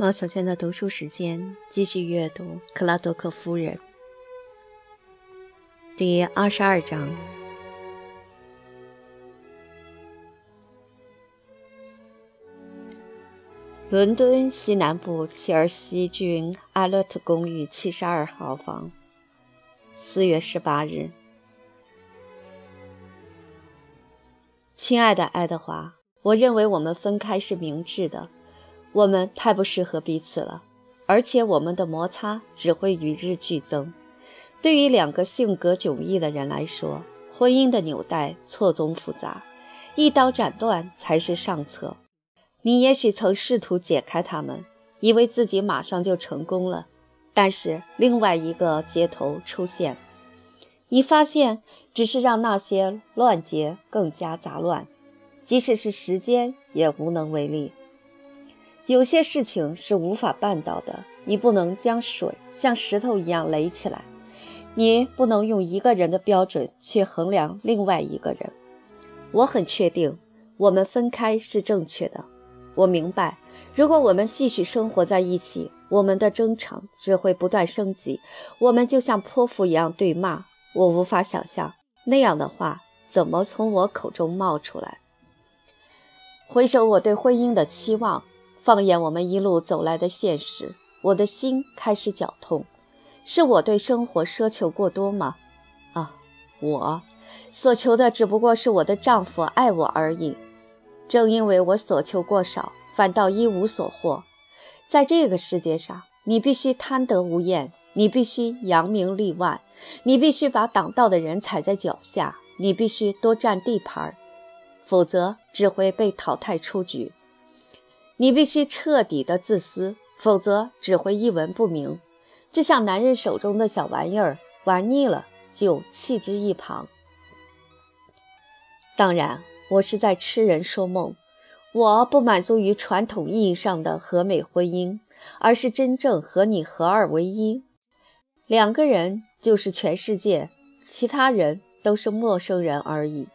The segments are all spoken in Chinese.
毛小娟的读书时间，继续阅读《克拉多克夫人》第二十二章。伦敦西南部切尔西郡阿勒特公寓七十二号房，四月十八日。亲爱的爱德华，我认为我们分开是明智的。我们太不适合彼此了，而且我们的摩擦只会与日俱增。对于两个性格迥异的人来说，婚姻的纽带错综复杂，一刀斩断才是上策。你也许曾试图解开它们，以为自己马上就成功了，但是另外一个接头出现，你发现只是让那些乱结更加杂乱，即使是时间也无能为力。有些事情是无法办到的。你不能将水像石头一样垒起来，你不能用一个人的标准去衡量另外一个人。我很确定，我们分开是正确的。我明白，如果我们继续生活在一起，我们的争吵只会不断升级，我们就像泼妇一样对骂。我无法想象那样的话怎么从我口中冒出来。回首我对婚姻的期望。放眼我们一路走来的现实，我的心开始绞痛。是我对生活奢求过多吗？啊，我所求的只不过是我的丈夫爱我而已。正因为我所求过少，反倒一无所获。在这个世界上，你必须贪得无厌，你必须扬名立万，你必须把挡道的人踩在脚下，你必须多占地盘儿，否则只会被淘汰出局。你必须彻底的自私，否则只会一文不名。就像男人手中的小玩意儿，玩腻了就弃之一旁。当然，我是在痴人说梦。我不满足于传统意义上的和美婚姻，而是真正和你合二为一。两个人就是全世界，其他人都是陌生人而已。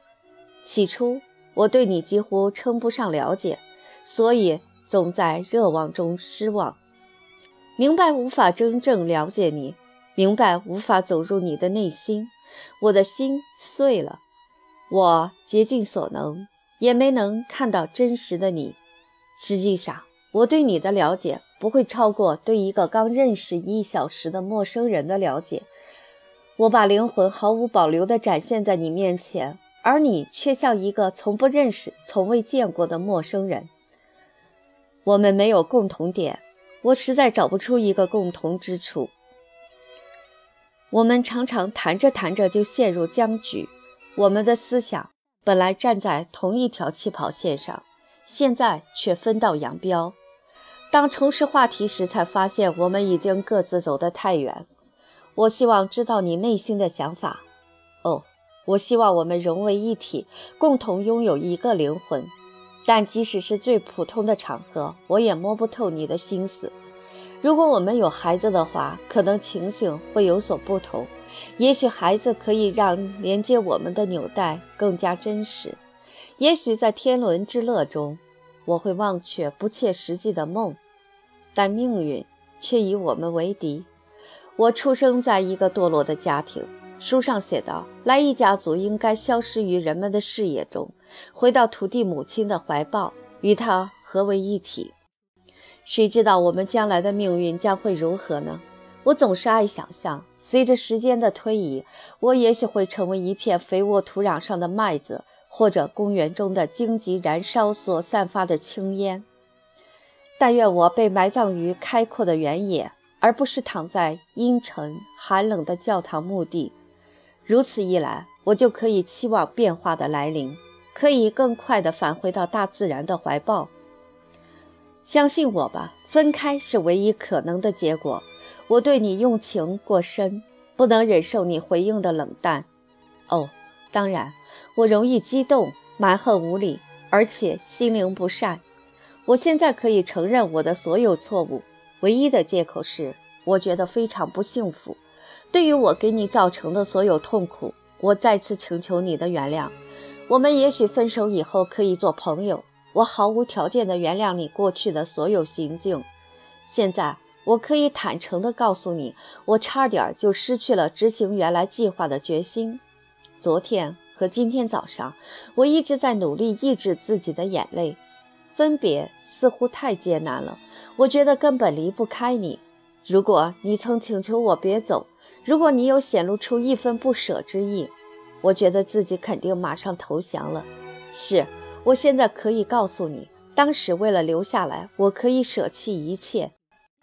起初，我对你几乎称不上了解，所以。总在热望中失望，明白无法真正了解你，明白无法走入你的内心，我的心碎了。我竭尽所能，也没能看到真实的你。实际上，我对你的了解不会超过对一个刚认识一小时的陌生人的了解。我把灵魂毫无保留地展现在你面前，而你却像一个从不认识、从未见过的陌生人。我们没有共同点，我实在找不出一个共同之处。我们常常谈着谈着就陷入僵局，我们的思想本来站在同一条起跑线上，现在却分道扬镳。当重拾话题时，才发现我们已经各自走得太远。我希望知道你内心的想法。哦，我希望我们融为一体，共同拥有一个灵魂。但即使是最普通的场合，我也摸不透你的心思。如果我们有孩子的话，可能情形会有所不同。也许孩子可以让连接我们的纽带更加真实。也许在天伦之乐中，我会忘却不切实际的梦。但命运却以我们为敌。我出生在一个堕落的家庭。书上写道：“莱伊家族应该消失于人们的视野中，回到土地母亲的怀抱，与她合为一体。”谁知道我们将来的命运将会如何呢？我总是爱想象，随着时间的推移，我也许会成为一片肥沃土壤上的麦子，或者公园中的荆棘燃烧所散发的青烟。但愿我被埋葬于开阔的原野，而不是躺在阴沉寒冷的教堂墓地。如此一来，我就可以期望变化的来临，可以更快地返回到大自然的怀抱。相信我吧，分开是唯一可能的结果。我对你用情过深，不能忍受你回应的冷淡。哦，当然，我容易激动，蛮横无理，而且心灵不善。我现在可以承认我的所有错误，唯一的借口是我觉得非常不幸福。对于我给你造成的所有痛苦，我再次请求你的原谅。我们也许分手以后可以做朋友。我毫无条件的原谅你过去的所有行径，现在我可以坦诚的告诉你，我差点就失去了执行原来计划的决心。昨天和今天早上，我一直在努力抑制自己的眼泪。分别似乎太艰难了，我觉得根本离不开你。如果你曾请求我别走，如果你有显露出一分不舍之意，我觉得自己肯定马上投降了。是，我现在可以告诉你。当时为了留下来，我可以舍弃一切。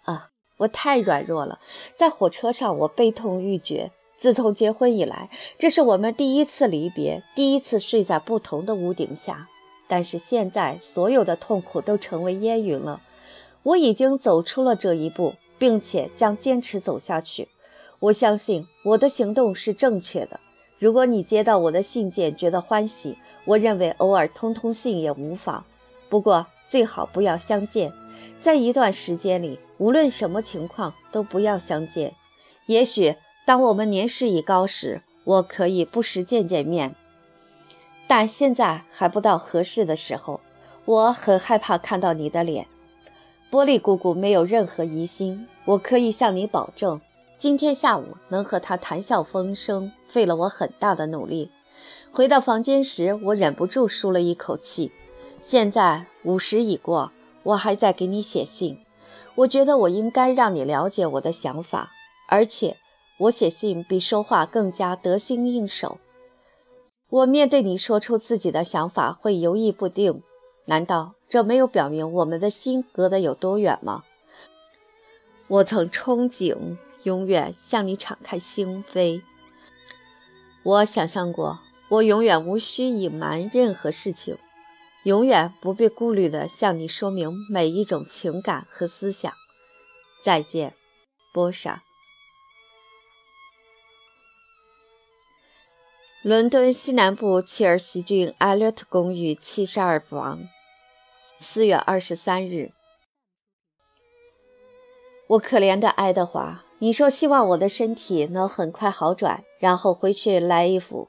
啊，我太软弱了。在火车上，我悲痛欲绝。自从结婚以来，这是我们第一次离别，第一次睡在不同的屋顶下。但是现在，所有的痛苦都成为烟云了。我已经走出了这一步，并且将坚持走下去。我相信我的行动是正确的。如果你接到我的信件觉得欢喜，我认为偶尔通通信也无妨。不过最好不要相见，在一段时间里，无论什么情况都不要相见。也许当我们年事已高时，我可以不时见见面，但现在还不到合适的时候。我很害怕看到你的脸。玻璃姑姑没有任何疑心，我可以向你保证，今天下午能和他谈笑风生，费了我很大的努力。回到房间时，我忍不住舒了一口气。现在午时已过，我还在给你写信。我觉得我应该让你了解我的想法，而且我写信比说话更加得心应手。我面对你说出自己的想法会犹豫不定，难道这没有表明我们的心隔得有多远吗？我曾憧憬永远向你敞开心扉，我想象过我永远无需隐瞒任何事情。永远不必顾虑地向你说明每一种情感和思想。再见，波莎。伦敦西南部切尔西郡艾略特公寓七十二房，四月二十三日。我可怜的爱德华，你说希望我的身体能很快好转，然后回去来一副。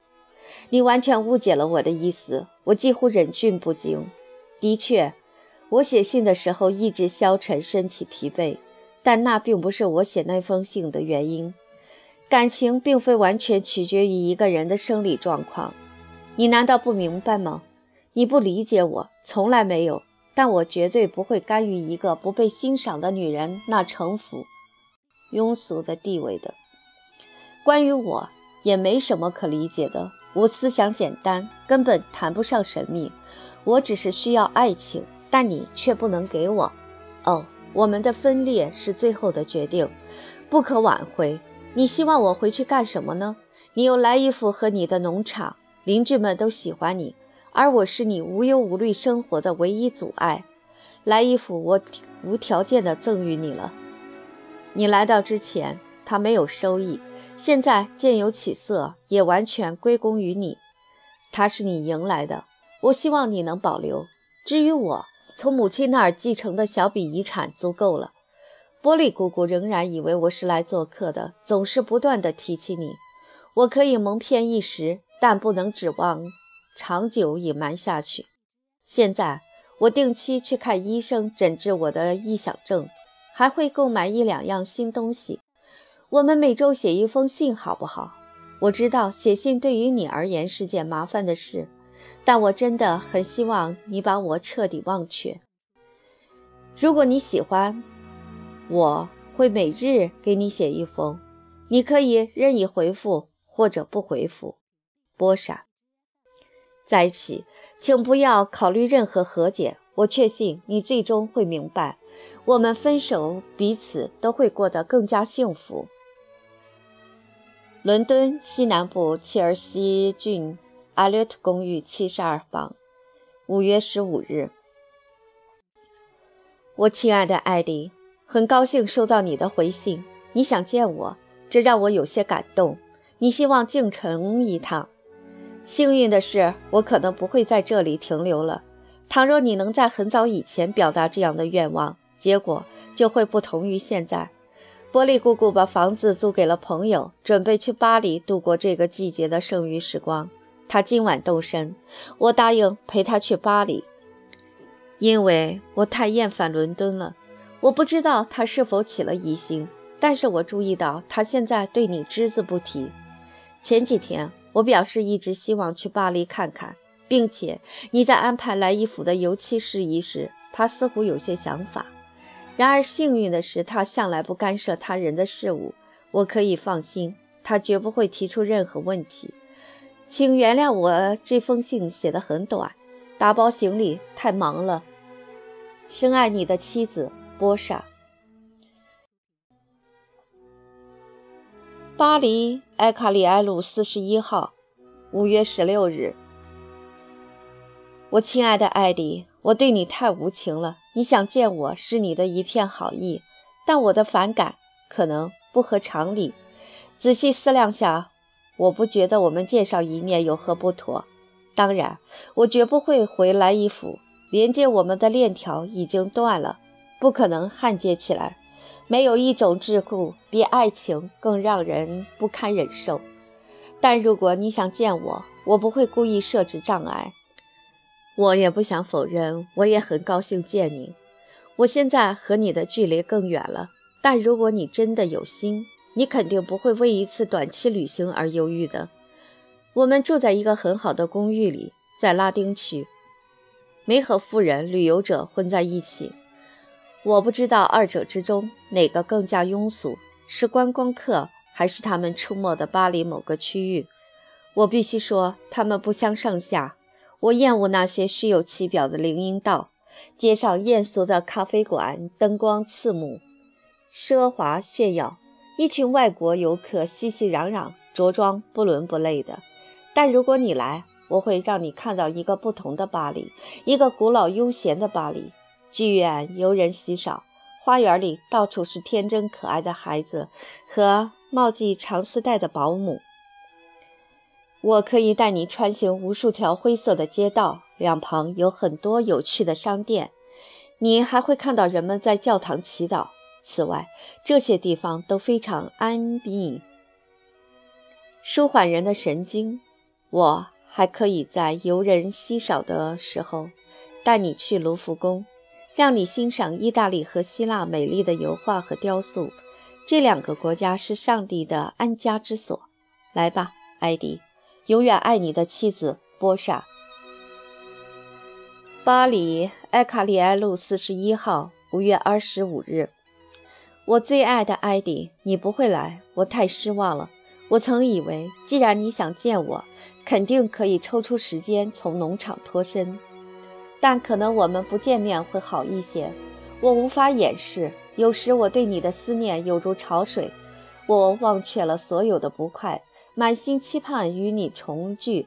你完全误解了我的意思，我几乎忍俊不禁。的确，我写信的时候意志消沉，身体疲惫，但那并不是我写那封信的原因。感情并非完全取决于一个人的生理状况，你难道不明白吗？你不理解我，从来没有。但我绝对不会甘于一个不被欣赏的女人那城府、庸俗的地位的。关于我，也没什么可理解的。我思想简单，根本谈不上神秘。我只是需要爱情，但你却不能给我。哦，我们的分裂是最后的决定，不可挽回。你希望我回去干什么呢？你有莱伊夫和你的农场，邻居们都喜欢你，而我是你无忧无虑生活的唯一阻碍。莱伊夫，我无条件的赠予你了。你来到之前，他没有收益。现在渐有起色，也完全归功于你。他是你赢来的，我希望你能保留。至于我，从母亲那儿继承的小笔遗产足够了。波利姑姑仍然以为我是来做客的，总是不断的提起你。我可以蒙骗一时，但不能指望长久隐瞒下去。现在我定期去看医生，诊治我的臆想症，还会购买一两样新东西。我们每周写一封信，好不好？我知道写信对于你而言是件麻烦的事，但我真的很希望你把我彻底忘却。如果你喜欢，我会每日给你写一封，你可以任意回复或者不回复。波莎，在一起，请不要考虑任何和解。我确信你最终会明白，我们分手，彼此都会过得更加幸福。伦敦西南部切尔西郡阿略特公寓七十二房，五月十五日。我亲爱的艾迪，很高兴收到你的回信。你想见我，这让我有些感动。你希望进城一趟。幸运的是，我可能不会在这里停留了。倘若你能在很早以前表达这样的愿望，结果就会不同于现在。波利姑姑把房子租给了朋友，准备去巴黎度过这个季节的剩余时光。她今晚动身，我答应陪她去巴黎，因为我太厌烦伦敦了。我不知道他是否起了疑心，但是我注意到他现在对你只字不提。前几天我表示一直希望去巴黎看看，并且你在安排来伊府的油漆事宜时，他似乎有些想法。然而幸运的是，他向来不干涉他人的事务，我可以放心，他绝不会提出任何问题。请原谅我这封信写得很短，打包行李太忙了。深爱你的妻子波莎。巴黎埃卡里埃路四十一号，五月十六日。我亲爱的艾迪，我对你太无情了。你想见我是你的一片好意，但我的反感可能不合常理。仔细思量下。我不觉得我们见上一面有何不妥。当然，我绝不会回来伊府，连接我们的链条已经断了，不可能焊接起来。没有一种桎梏比爱情更让人不堪忍受。但如果你想见我，我不会故意设置障碍。我也不想否认，我也很高兴见你。我现在和你的距离更远了，但如果你真的有心。你肯定不会为一次短期旅行而犹豫的。我们住在一个很好的公寓里，在拉丁区，没和富人旅游者混在一起。我不知道二者之中哪个更加庸俗，是观光客还是他们出没的巴黎某个区域。我必须说，他们不相上下。我厌恶那些虚有其表的林荫道，街上艳俗的咖啡馆，灯光刺目，奢华炫耀。一群外国游客熙熙攘攘，着装不伦不类的。但如果你来，我会让你看到一个不同的巴黎，一个古老悠闲的巴黎。剧院游人稀少，花园里到处是天真可爱的孩子和帽系长丝带的保姆。我可以带你穿行无数条灰色的街道，两旁有很多有趣的商店。你还会看到人们在教堂祈祷。此外，这些地方都非常安闭，舒缓人的神经。我还可以在游人稀少的时候带你去卢浮宫，让你欣赏意大利和希腊美丽的油画和雕塑。这两个国家是上帝的安家之所。来吧，艾迪，永远爱你的妻子波莎。巴黎埃卡利埃路四十一号，五月二十五日。我最爱的艾迪，你不会来，我太失望了。我曾以为，既然你想见我，肯定可以抽出时间从农场脱身。但可能我们不见面会好一些。我无法掩饰，有时我对你的思念有如潮水。我忘却了所有的不快，满心期盼与你重聚。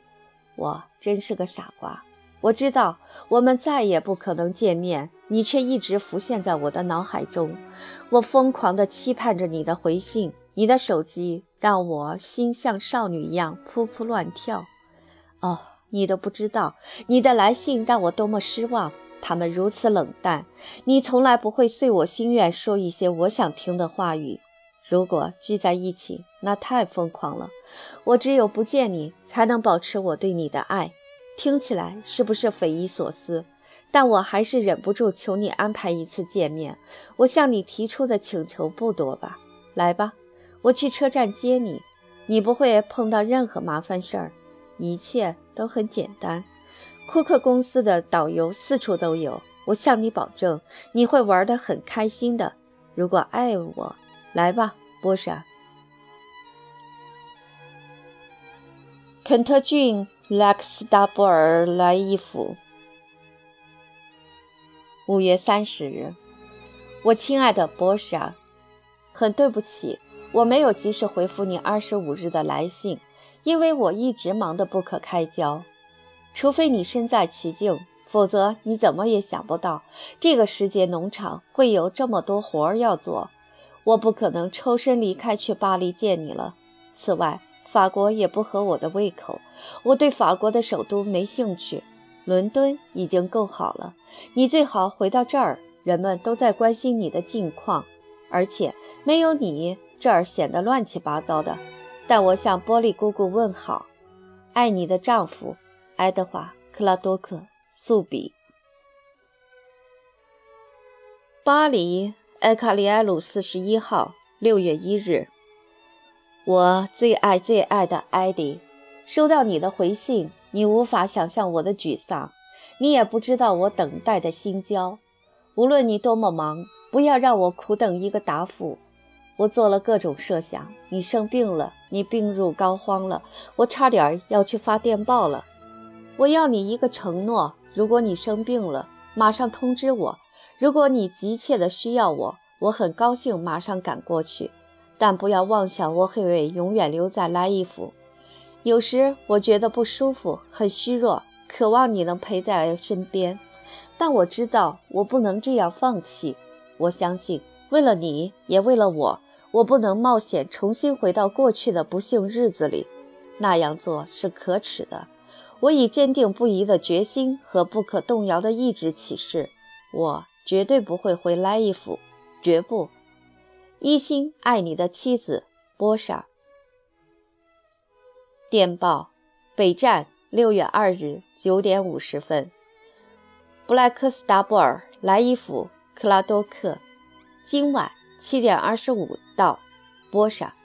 我真是个傻瓜。我知道我们再也不可能见面，你却一直浮现在我的脑海中。我疯狂地期盼着你的回信，你的手机让我心像少女一样扑扑乱跳。哦，你都不知道，你的来信让我多么失望，他们如此冷淡。你从来不会遂我心愿，说一些我想听的话语。如果聚在一起，那太疯狂了。我只有不见你，才能保持我对你的爱。听起来是不是匪夷所思？但我还是忍不住求你安排一次见面。我向你提出的请求不多吧？来吧，我去车站接你。你不会碰到任何麻烦事儿，一切都很简单。库克公司的导游四处都有，我向你保证，你会玩得很开心的。如果爱我，来吧，波莎。肯特郡。莱克斯达布尔莱伊夫，五月三十日，我亲爱的波莎，很对不起，我没有及时回复你二十五日的来信，因为我一直忙得不可开交。除非你身在其境，否则你怎么也想不到这个时节农场会有这么多活儿要做。我不可能抽身离开去巴黎见你了。此外，法国也不合我的胃口，我对法国的首都没兴趣。伦敦已经够好了，你最好回到这儿，人们都在关心你的近况，而且没有你，这儿显得乱七八糟的。但我向波利姑姑问好，爱你的丈夫，爱德华·克拉多克·素比。巴黎埃卡利埃鲁四十一号，六月一日。我最爱最爱的艾迪，收到你的回信，你无法想象我的沮丧，你也不知道我等待的心焦。无论你多么忙，不要让我苦等一个答复。我做了各种设想，你生病了，你病入膏肓了，我差点要去发电报了。我要你一个承诺：如果你生病了，马上通知我；如果你急切的需要我，我很高兴马上赶过去。但不要妄想我会永远留在拉伊府。有时我觉得不舒服，很虚弱，渴望你能陪在身边。但我知道我不能这样放弃。我相信，为了你，也为了我，我不能冒险重新回到过去的不幸日子里。那样做是可耻的。我以坚定不移的决心和不可动摇的意志起誓，我绝对不会回莱伊府，绝不。一心爱你的妻子波莎。电报：北站，六月二日九点五十分。布莱克斯达布尔莱伊府克拉多克，今晚七点二十五到。波莎。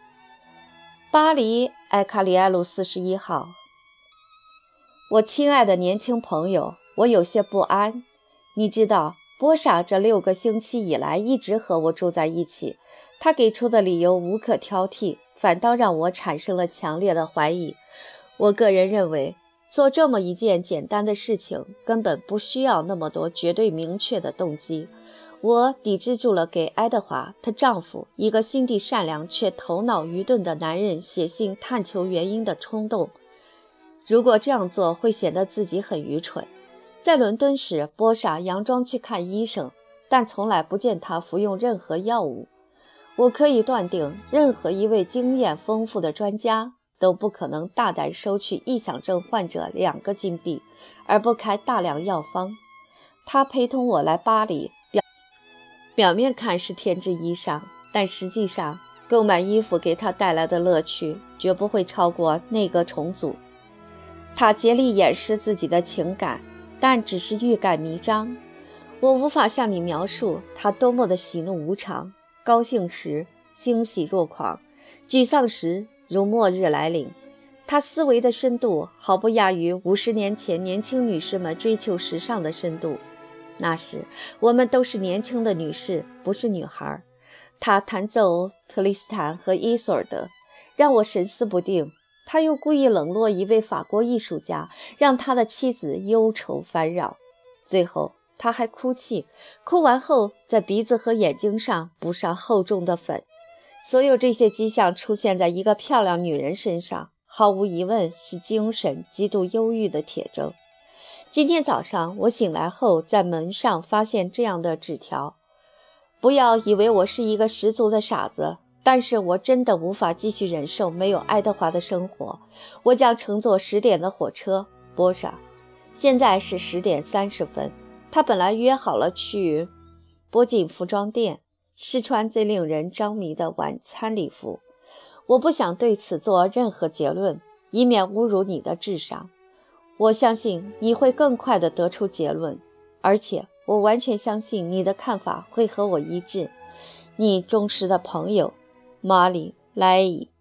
巴黎埃卡里埃路四十一号。我亲爱的年轻朋友，我有些不安。你知道，波莎这六个星期以来一直和我住在一起。他给出的理由无可挑剔，反倒让我产生了强烈的怀疑。我个人认为，做这么一件简单的事情根本不需要那么多绝对明确的动机。我抵制住了给爱德华她丈夫一个心地善良却头脑愚钝的男人写信探求原因的冲动。如果这样做会显得自己很愚蠢。在伦敦时，波莎佯装去看医生，但从来不见他服用任何药物。我可以断定，任何一位经验丰富的专家都不可能大胆收取臆想症患者两个金币，而不开大量药方。他陪同我来巴黎，表表面看是添置衣裳，但实际上购买衣服给他带来的乐趣绝不会超过内阁重组。他竭力掩饰自己的情感，但只是欲盖弥彰。我无法向你描述他多么的喜怒无常。高兴时欣喜若狂，沮丧时如末日来临。他思维的深度毫不亚于五十年前年轻女士们追求时尚的深度。那时我们都是年轻的女士，不是女孩。他弹奏特里斯坦和伊索尔德，让我神思不定。他又故意冷落一位法国艺术家，让他的妻子忧愁烦扰。最后。他还哭泣，哭完后在鼻子和眼睛上补上厚重的粉。所有这些迹象出现在一个漂亮女人身上，毫无疑问是精神极度忧郁的铁证。今天早上我醒来后，在门上发现这样的纸条：“不要以为我是一个十足的傻子，但是我真的无法继续忍受没有爱德华的生活。我将乘坐十点的火车，波莎。现在是十点三十分。”他本来约好了去波锦服装店试穿最令人着迷的晚餐礼服。我不想对此做任何结论，以免侮辱你的智商。我相信你会更快地得出结论，而且我完全相信你的看法会和我一致。你忠实的朋友，玛丽·莱伊。